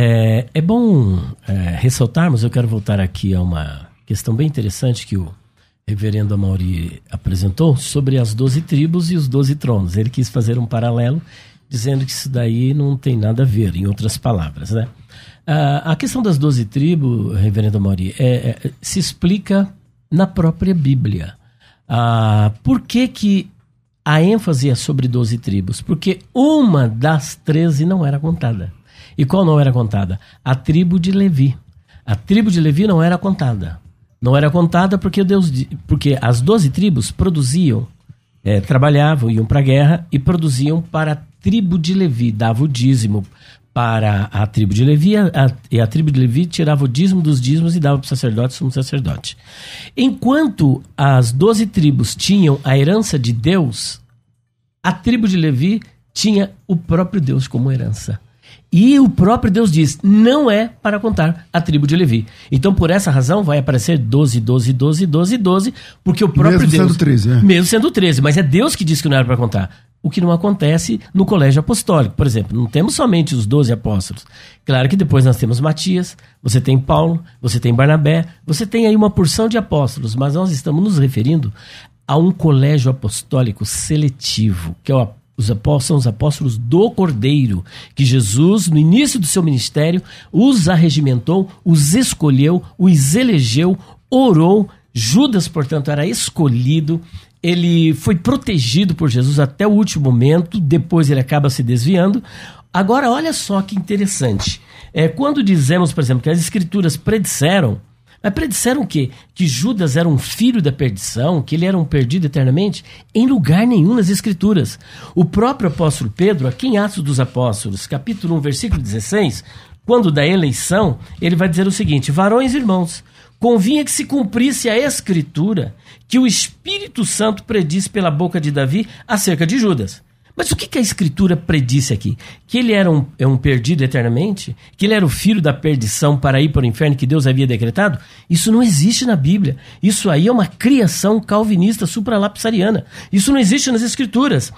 É, é bom é, ressaltarmos, eu quero voltar aqui a uma questão bem interessante que o reverendo Amauri apresentou sobre as doze tribos e os doze tronos. Ele quis fazer um paralelo, dizendo que isso daí não tem nada a ver, em outras palavras, né? a questão das doze tribos, reverendo Amauri, é, é, se explica na própria Bíblia. Ah, por que que a ênfase é sobre doze tribos? Porque uma das treze não era contada. E qual não era contada? A tribo de Levi. A tribo de Levi não era contada. Não era contada porque Deus, porque as doze tribos produziam, é, trabalhavam, iam para a guerra e produziam para a tribo de Levi, dava o dízimo para a tribo de Levi, a, e a tribo de Levi tirava o dízimo dos dízimos e dava para o sacerdote, sumo sacerdote. Enquanto as doze tribos tinham a herança de Deus, a tribo de Levi tinha o próprio Deus como herança. E o próprio Deus diz: não é para contar a tribo de Levi. Então, por essa razão, vai aparecer 12, 12, 12, 12, 12, porque o próprio
mesmo
Deus.
Mesmo sendo 13, é.
Mesmo sendo 13, mas é Deus que disse que não era para contar. O que não acontece no colégio apostólico. Por exemplo, não temos somente os 12 apóstolos. Claro que depois nós temos Matias, você tem Paulo, você tem Barnabé, você tem aí uma porção de apóstolos, mas nós estamos nos referindo a um colégio apostólico seletivo, que é o os apóstolos são os apóstolos do Cordeiro, que Jesus, no início do seu ministério, os arregimentou, os escolheu, os elegeu, orou. Judas, portanto, era escolhido, ele foi protegido por Jesus até o último momento, depois ele acaba se desviando. Agora, olha só que interessante. É, quando dizemos, por exemplo, que as escrituras predisseram mas predisseram o quê? Que Judas era um filho da perdição, que ele era um perdido eternamente? Em lugar nenhum nas Escrituras. O próprio apóstolo Pedro, aqui em Atos dos Apóstolos, capítulo 1, versículo 16, quando da eleição, ele vai dizer o seguinte: Varões e irmãos, convinha que se cumprisse a Escritura que o Espírito Santo predisse pela boca de Davi acerca de Judas. Mas o que, que a Escritura predisse aqui? Que ele era um, é um perdido eternamente? Que ele era o filho da perdição para ir para o inferno que Deus havia decretado? Isso não existe na Bíblia. Isso aí é uma criação calvinista supralapsariana. Isso não existe nas Escrituras.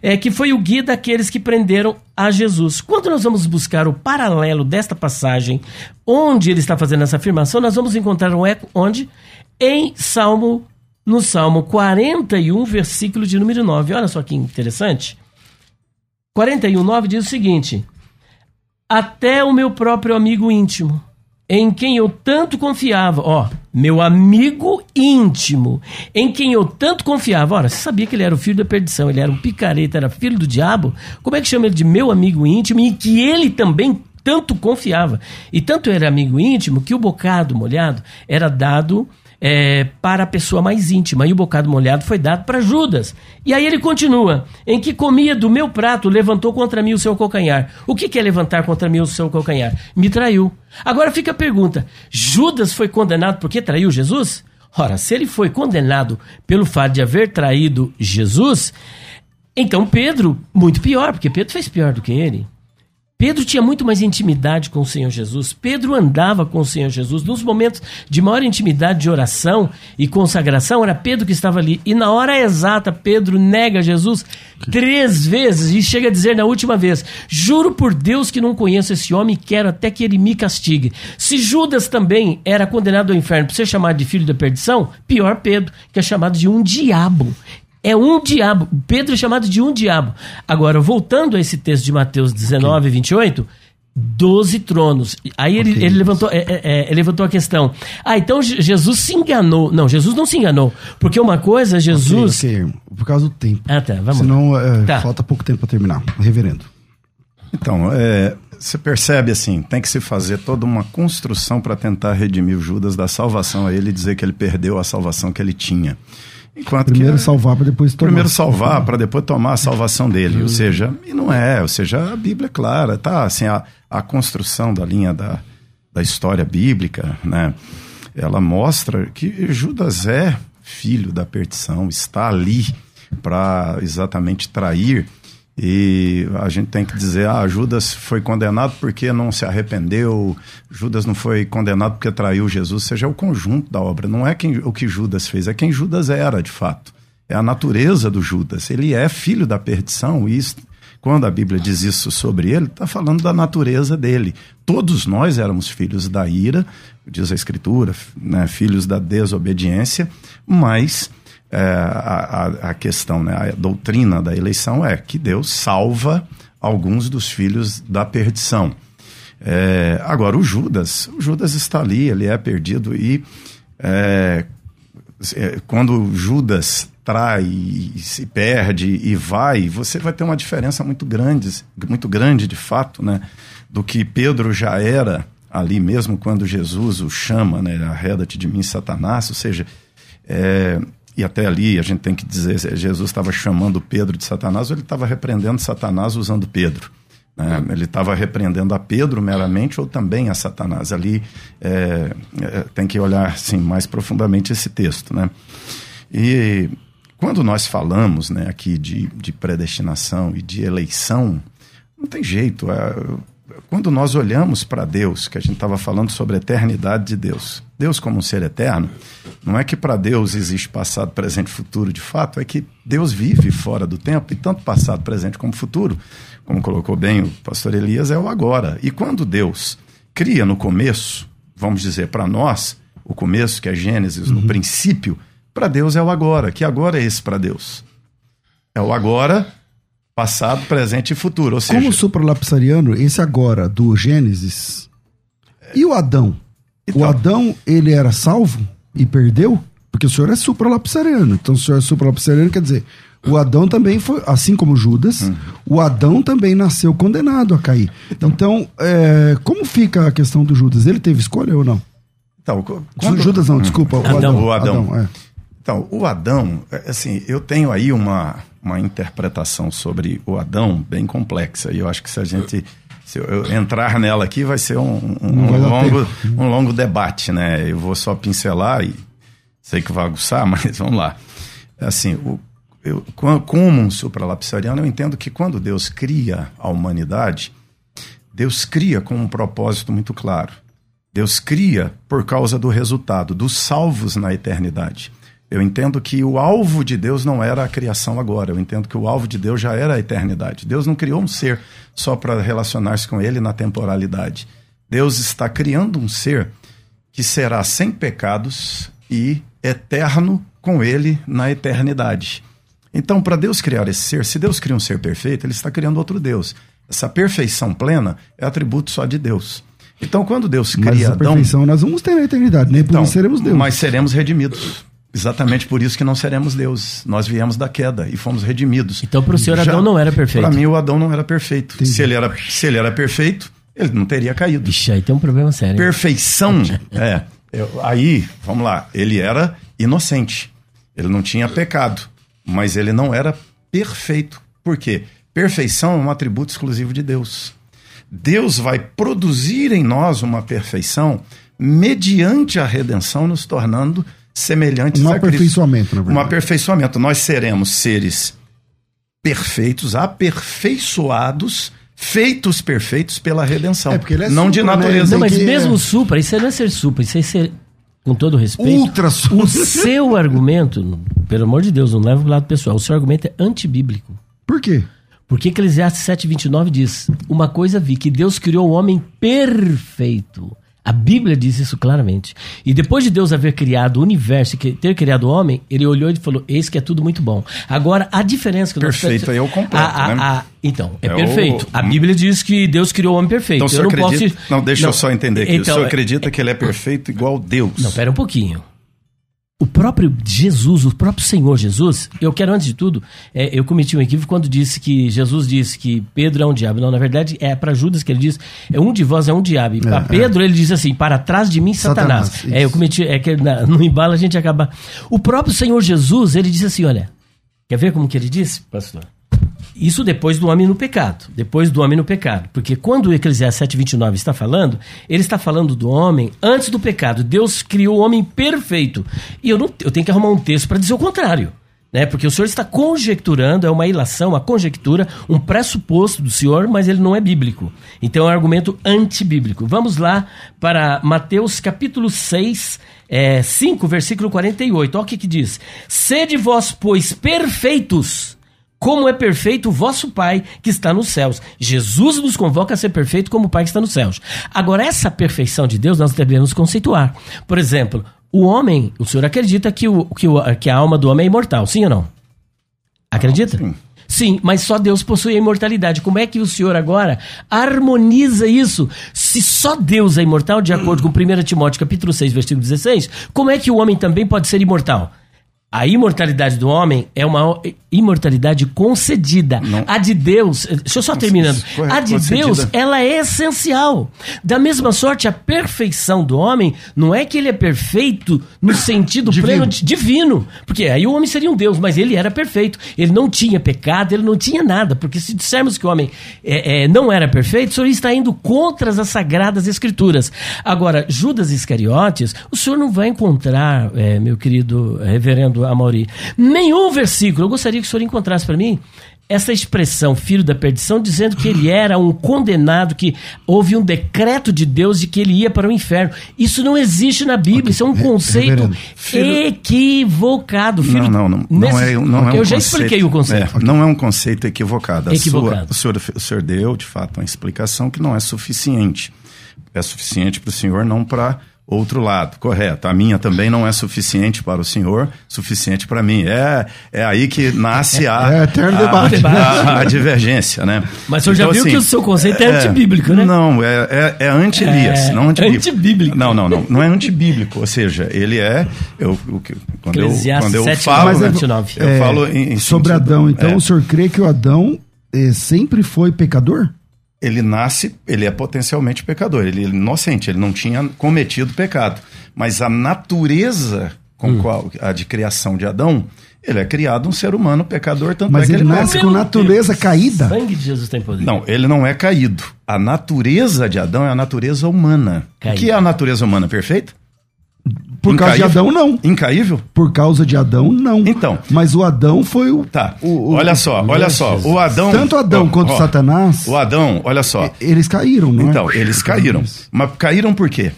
É que foi o guia daqueles que prenderam a Jesus. Quando nós vamos buscar o paralelo desta passagem, onde ele está fazendo essa afirmação, nós vamos encontrar um eco onde? Em Salmo no Salmo 41, versículo de número 9. Olha só que interessante. 41, 9 diz o seguinte: Até o meu próprio amigo íntimo em quem eu tanto confiava, ó, meu amigo íntimo, em quem eu tanto confiava. Ora, você sabia que ele era o filho da perdição, ele era um picareta, era filho do diabo? Como é que chama ele de meu amigo íntimo e que ele também tanto confiava? E tanto era amigo íntimo que o bocado molhado era dado é, para a pessoa mais íntima. E o bocado molhado foi dado para Judas. E aí ele continua: em que comia do meu prato, levantou contra mim o seu calcanhar. O que, que é levantar contra mim o seu calcanhar? Me traiu. Agora fica a pergunta: Judas foi condenado porque traiu Jesus? Ora, se ele foi condenado pelo fato de haver traído Jesus, então Pedro, muito pior, porque Pedro fez pior do que ele. Pedro tinha muito mais intimidade com o Senhor Jesus. Pedro andava com o Senhor Jesus. Nos momentos de maior intimidade de oração e consagração, era Pedro que estava ali. E na hora exata, Pedro nega Jesus três vezes e chega a dizer na última vez: Juro por Deus que não conheço esse homem e quero até que ele me castigue. Se Judas também era condenado ao inferno por ser chamado de filho da perdição, pior Pedro, que é chamado de um diabo é um diabo. Pedro é chamado de um diabo. Agora, voltando a esse texto de Mateus 19, okay. 28, 12 tronos. Aí okay. ele, ele, levantou, é, é, é, ele levantou a questão. Ah, então Jesus se enganou. Não, Jesus não se enganou. Porque uma coisa, Jesus.
Okay, okay. Por causa do tempo.
Ah, tá. Vamos
Senão, é, tá. falta pouco tempo para terminar. Reverendo.
Então, é, você percebe assim, tem que se fazer toda uma construção para tentar redimir o Judas da salvação a ele dizer que ele perdeu a salvação que ele tinha.
Enquanto primeiro que, salvar para depois tomar.
Primeiro salvar para depois tomar a salvação dele. Ou uhum. seja, e não é, ou seja, a Bíblia é clara, tá? Assim, a, a construção da linha da, da história bíblica, né? Ela mostra que Judas é filho da perdição, está ali para exatamente trair e a gente tem que dizer, ah, Judas foi condenado porque não se arrependeu, Judas não foi condenado porque traiu Jesus, seja, é o conjunto da obra, não é quem, o que Judas fez, é quem Judas era, de fato. É a natureza do Judas. Ele é filho da perdição e quando a Bíblia diz isso sobre ele, está falando da natureza dele. Todos nós éramos filhos da ira, diz a Escritura, né, filhos da desobediência, mas é, a, a, questão, né, a doutrina da eleição é que Deus salva alguns dos filhos da perdição. É, agora, o Judas, o Judas está ali, ele é perdido e é, é quando Judas trai e se perde e vai, você vai ter uma diferença muito grande, muito grande de fato, né, do que Pedro já era ali mesmo quando Jesus o chama, né, arreda-te de mim, Satanás, ou seja, é, e até ali a gente tem que dizer, Jesus estava chamando Pedro de Satanás ou ele estava repreendendo Satanás usando Pedro? Né? Ele estava repreendendo a Pedro meramente ou também a Satanás? Ali é, é, tem que olhar assim, mais profundamente esse texto. Né? E quando nós falamos né, aqui de, de predestinação e de eleição, não tem jeito. É, quando nós olhamos para Deus, que a gente estava falando sobre a eternidade de Deus, Deus como um ser eterno, não é que para Deus existe passado, presente e futuro de fato, é que Deus vive fora do tempo, e tanto passado, presente como futuro, como colocou bem o pastor Elias, é o agora. E quando Deus cria no começo, vamos dizer para nós, o começo, que é Gênesis, uhum. no princípio, para Deus é o agora. Que agora é esse para Deus? É o agora Passado, presente e futuro. Ou seja,
Como supralapsariano, esse agora do Gênesis. E o Adão? Então, o Adão, ele era salvo e perdeu? Porque o senhor é supralapsariano. Então, o senhor é supralapsariano, quer dizer, o Adão também foi, assim como Judas, uhum. o Adão também nasceu condenado a cair. Então, então é, como fica a questão do Judas? Ele teve escolha ou não?
Então, quando...
Judas não, desculpa.
Adão. O Adão. O Adão. Adão é. Então, o Adão, é, assim, eu tenho aí uma, uma interpretação sobre o Adão bem complexa. E eu acho que se a gente se eu entrar nela aqui vai ser um, um, um longo, um longo debate, né? Eu vou só pincelar e sei que vai aguçar, [LAUGHS] mas vamos lá. Assim, o, eu, como um supralapsariano, eu entendo que quando Deus cria a humanidade, Deus cria com um propósito muito claro. Deus cria por causa do resultado dos salvos na eternidade. Eu entendo que o alvo de Deus não era a criação agora. Eu entendo que o alvo de Deus já era a eternidade. Deus não criou um ser só para relacionar-se com ele na temporalidade. Deus está criando um ser que será sem pecados e eterno com ele na eternidade. Então, para Deus criar esse ser, se Deus cria um ser perfeito, ele está criando outro Deus. Essa perfeição plena é atributo só de Deus. Então, quando Deus
Mas
cria
a
Adão,
perfeição nós vamos ter na eternidade, nem por
então,
isso seremos Deus.
mas seremos redimidos. Exatamente por isso que não seremos deuses. Nós viemos da queda e fomos redimidos.
Então, para o senhor, Adão não era perfeito.
Para mim, o Adão não era perfeito. Se ele era, se ele era perfeito, ele não teria caído.
Ixi, aí tem um problema sério.
Perfeição, [LAUGHS] é. eu- aí, vamos lá, ele era inocente. Ele não tinha pecado, mas ele não era perfeito. Por quê? Perfeição é um atributo exclusivo de Deus. Deus vai produzir em nós uma perfeição mediante a redenção, nos tornando semelhantes
Um
a Cristo.
aperfeiçoamento, na verdade.
Um aperfeiçoamento. Nós seremos seres perfeitos, aperfeiçoados, feitos perfeitos pela redenção.
É, porque ele é
não de
né?
natureza.
Não, mas
que-
mesmo supra, isso aí não é ser supra, isso é ser, com todo respeito,
Ultra supra.
o seu argumento, pelo amor de Deus, não leva pro lado pessoal, o seu argumento é antibíblico.
Por quê?
Porque Eclesiastes 7,29 diz: Uma coisa vi, que Deus criou o homem perfeito. A Bíblia diz isso claramente. E depois de Deus haver criado o universo e ter criado o homem, ele olhou e falou: Eis que é tudo muito bom. Agora, a diferença que nós-
Perfeito aí é o completo,
A- a-
né?
a- então, é,
É o-
perfeito. A Bíblia diz que Deus criou o homem perfeito.
Então o
eu não
acredita.
posso.
Não, deixa eu só entender aqui.
Então,
o senhor
é-
acredita que ele é perfeito igual Deus?
Não, pera um pouquinho. O próprio Jesus, o próprio Senhor Jesus, eu quero antes de tudo, é, eu cometi um equívoco quando disse que Jesus disse que Pedro é um diabo. Não, na verdade é para Judas que ele diz, é um de vós é um diabo. E para Pedro ele diz assim, para trás de mim Satanás.
Satanás,
é, eu cometi, é que na- no embalo a gente acaba. O próprio Senhor Jesus, ele disse assim, olha, quer ver como que ele disse, pastor? Isso depois do homem no pecado. Depois do homem no pecado. Porque quando o Eclesiastes 7,29 está falando, ele está falando do homem antes do pecado. Deus criou o homem perfeito. E eu, não, eu tenho que arrumar um texto para dizer o contrário. Né? Porque o senhor está conjecturando, é uma ilação, uma conjectura, um pressuposto do senhor, mas ele não é bíblico. Então é um argumento antibíblico. Vamos lá para Mateus capítulo 6, é, 5, versículo 48. Olha o que, que diz: Sede vós, pois, perfeitos como é perfeito o vosso Pai que está nos céus. Jesus nos convoca a ser perfeito como o Pai que está nos céus. Agora, essa perfeição de Deus nós devemos conceituar. Por exemplo, o homem, o senhor acredita que, o, que, o, que a alma do homem é imortal, sim ou não? Acredita?
Sim.
Sim, mas só Deus possui a imortalidade. Como é que o senhor agora harmoniza isso? Se só Deus é imortal, de acordo com 1 Timóteo capítulo 6, versículo 16, como é que o homem também pode ser imortal? A imortalidade do homem é uma imortalidade concedida.
Não.
A de Deus, deixa eu só terminando.
Correto,
A de
concedida.
Deus, ela é essencial. Da mesma sorte, a perfeição do homem não é que ele é perfeito no sentido
Divino.
pleno de divino. Porque aí o homem seria um Deus, mas ele era perfeito. Ele não tinha pecado, ele não tinha nada. Porque se dissermos que o homem é, é, não era perfeito, o senhor está indo contra as sagradas escrituras. Agora, Judas Iscariotes, o senhor não vai encontrar, é, meu querido reverendo Amaury, nenhum versículo. Eu gostaria que o senhor encontrasse para mim essa expressão, filho da perdição, dizendo que ele [GASPS] era um condenado, que houve um decreto de Deus de que ele ia para o inferno. Isso não existe na Bíblia, isso é um conceito.
Filho-
equivocado. Filho,
Não, não, não.
nesse-
não, é, não é um
Eu já
conceito-
expliquei o conceito.
é, não é um conceito equivocado.
Equivocado.
sua- o, senhor, o senhor deu, de fato, uma explicação que não é suficiente. É suficiente para o senhor, não para outro lado. Correto. A minha também não é suficiente para o senhor, suficiente para mim. É, é aí que nasce a, [LAUGHS]
É eterno
a,
debate.
a- a [LAUGHS] [LAUGHS] divergência, né?
Mas o senhor já
Então,
viu
assim,
que o seu conceito é antibíblico, né?
Não, é, é, é anti-Elias,
É,
não antibíblico.
antibíblico.
Não, não, não. Não é antibíblico. Ou seja, ele é. Eu, o que- quando, eu, quando eu
7,
falo.
Mas é-
29.
Eu
É,
falo em, em
Sobre
sentido-
Adão, então
é,
o senhor crê que o Adão eh, sempre foi pecador?
Ele nasce, ele é potencialmente pecador, ele é inocente, ele não tinha cometido pecado. Mas a natureza com
Hum.
qual a de criação de Adão, ele é criado um ser humano pecador, tanto
Mas
é que
ele
ele
nasce com natureza caída?
O sangue de Jesus tem poder.
Não, ele não é caído. A natureza de Adão é a natureza humana.
Caído.
O que é a natureza humana? Perfeita?
Por causa de
Incaível?
Adão, não.
Incaível?
Por causa de Adão, não.
Então.
Mas o Adão foi o.
Tá.
o- o-
olha só, olha só. O Adão.
Tanto Adão
ó,
quanto
ó,
Satanás,
O Adão, olha só.
eles caíram, não é?
Então, eles caíram. Mas caíram por quê?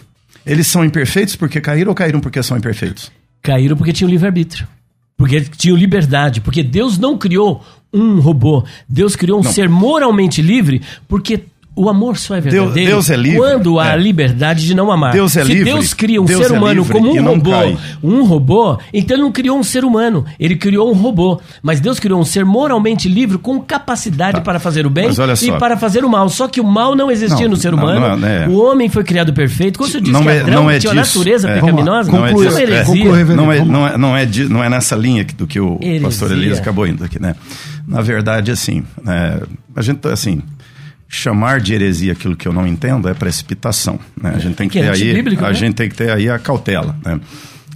Eles são imperfeitos porque caíram ou caíram porque são imperfeitos?
Caíram porque tinham livre-arbítrio. Porque tinham liberdade. Porque Deus não criou um robô. Deus criou um ser moralmente livre porque O amor só é verdadeiro
Deus- Deus é livre.
quando há
É.
liberdade de não amar.
Deus é
Se
livre.
Deus cria um
Deus
ser
é
humano
livre
como um
não
robô,
cai.
um robô, então ele não criou um ser humano, ele criou um robô. Mas Deus criou um ser moralmente livre com capacidade para fazer o bem
Tá.
E para fazer o mal. Só que o mal não existia
Não,
no ser
não,
humano.
não é-
O homem foi criado perfeito. Quando você diz
Não
que
é-
Adão
não é
tinha
disso.
natureza
É.
pecaminosa, isso é.
Não é, não, é, não, é não é nessa linha do que o
Heresia.
pastor Elias acabou indo aqui, né? Na verdade, assim, é, a gente, assim, chamar de heresia aquilo que eu não entendo é precipitação, né? A gente tem que
é
ter aí,
antibíblico,
a
né?
gente tem que ter aí a cautela, né?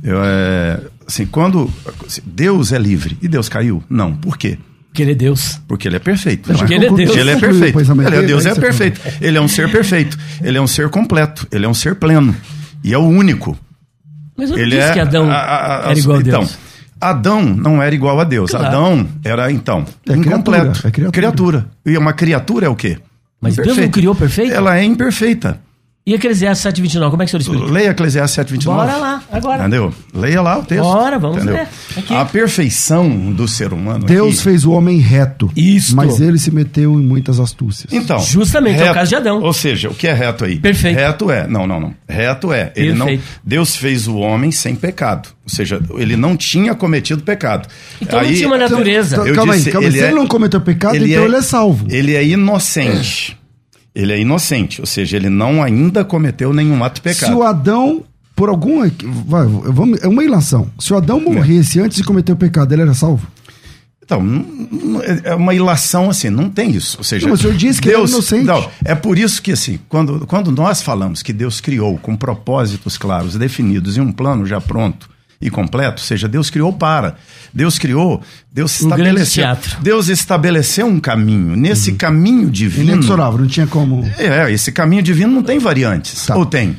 Eu, é, assim, quando assim, Deus é livre e Deus caiu, não. Por quê?
Porque ele é Deus.
Porque ele é perfeito.
Porque
ele é Deus.
Ele é perfeito. Ele é Deus é perfeito. Ele é um ser perfeito. Ele é um ser completo. Ele é um ser pleno. E é o único.
Mas eu
Ele
disse
é
que Adão
a- a- a-
era igual a
então,
Deus.
Adão não era igual a Deus.
Claro.
Adão era então
É
incompleto.
criatura, é criatura.
E uma criatura é o quê?
Mas Deus não criou perfeito?
Ela é imperfeita.
E Eclesiastes 7,29, como é que o senhor explica?
Leia Eclesiastes 729.
Bora lá, agora.
Entendeu? Leia lá o texto.
Bora, vamos
entendeu?
ver. Aqui.
A perfeição do ser humano
Deus
aqui,
fez o homem reto.
Isto.
Mas ele se meteu em muitas astúcias.
Então,
Justamente, é o caso de Adão.
Ou seja, o que é reto aí?
Perfeito.
Reto é, não, não, não. Reto é, ele não,
Perfeito.
Deus fez o homem sem pecado. Ou seja, ele não tinha cometido pecado.
Então não tinha uma natureza.
Então,
eu
calma
disse,
aí, calma aí.
ele
Se
é-
ele não cometeu pecado, então ele é salvo.
Ele é inocente. Ele é inocente, ou seja, ele não ainda cometeu nenhum ato de pecado.
Se o Adão, por alguma. Vai, vamos, é uma ilação. Se o Adão morresse antes de cometer o pecado, ele era salvo?
Então, não- é uma ilação assim, não tem isso. Ou seja,
Não, o senhor disse que ele era inocente.
Não, é por isso que assim, quando, quando nós falamos que Deus criou com propósitos claros, definidos e um plano já pronto e completo, ou seja, Deus criou para. Deus criou, Deus
Um
estabeleceu.
teatro.
Deus estabeleceu um caminho. Nesse caminho divino.
Inexorável, não tinha como.
É, esse caminho divino não tem variantes.
Tá.
Ou tem?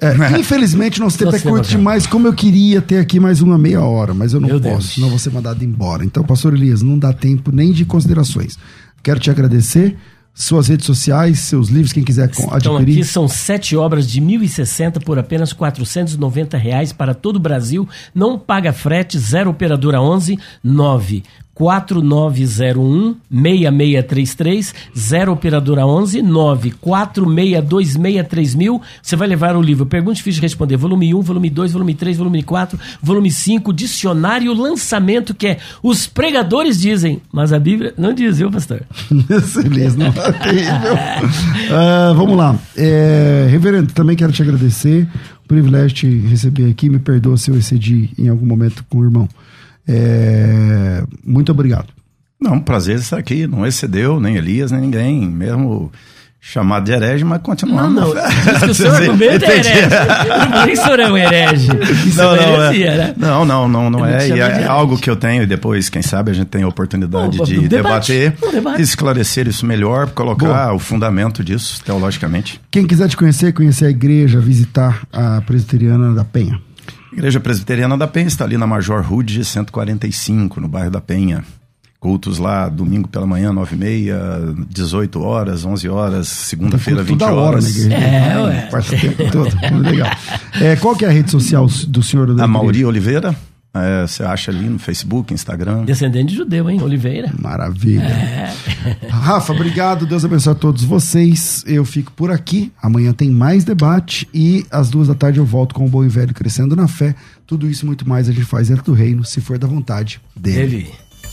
É, [LAUGHS] infelizmente, nosso tempo é curto
é
demais, como eu queria ter aqui mais uma meia hora, mas eu não
Meu
posso,
Deus.
senão vou ser mandado embora. Então, pastor Elias, não dá tempo nem de considerações. Quero te agradecer. Suas redes sociais, seus livros, quem quiser
Então
adquirir.
aqui são sete obras de 1.060 por apenas 490 reais para todo o Brasil. Não paga frete, zero operadora 11 9 4901 6633 0 operadora 11 94626 mil. Você vai levar o livro Pergunte Difícil de Responder, volume 1, volume 2, volume 3, volume 4, volume 5, dicionário lançamento que é Os pregadores dizem, mas a Bíblia não diz, viu, pastor? [LAUGHS]
Feliz, não terrível. Ah, vamos lá. É, reverendo, também quero te agradecer. O privilégio de receber aqui. Me perdoa se eu excedi em algum momento com o irmão. É, muito obrigado.
Não, prazer estar aqui. Não excedeu nem Elias, nem ninguém. Mesmo chamado de herege, mas
Não,
continuando.
não.
fé. [LAUGHS]
Diz que o seu argumento é herege. Não o senhor é um herege. Isso
Não,
é
não,
heresia,
é,
né?
não, não, não, não
não
é. E é algo que eu tenho e depois, quem sabe, a gente tem a oportunidade
Bom,
de
debate,
debater,
debate.
esclarecer isso melhor, colocar
Boa.
o fundamento disso teologicamente.
Quem quiser te conhecer, conhecer a igreja, visitar a Presbiteriana da Penha.
Igreja Presbiteriana da Penha está ali na Major Rude 145, no bairro da Penha. Cultos lá, domingo pela manhã, 9h30, 18 horas, 11 horas, segunda-feira,
Culto
20
toda hora
horas.
na igreja.
É, ué.
Passa o tempo todo. Muito legal. É, qual que é a rede social do senhor? da
A? Mauri Oliveira, é, você acha ali no Facebook, Instagram.
Descendente de judeu, hein? Oliveira.
Maravilha.
É. [LAUGHS]
Rafa, obrigado. Deus abençoe a todos vocês. Eu fico por aqui. Amanhã tem mais debate e às duas da tarde eu volto com o Bom e Velho Crescendo na Fé. Tudo isso e muito mais a gente faz dentro do reino, se for da vontade dele.
Ele.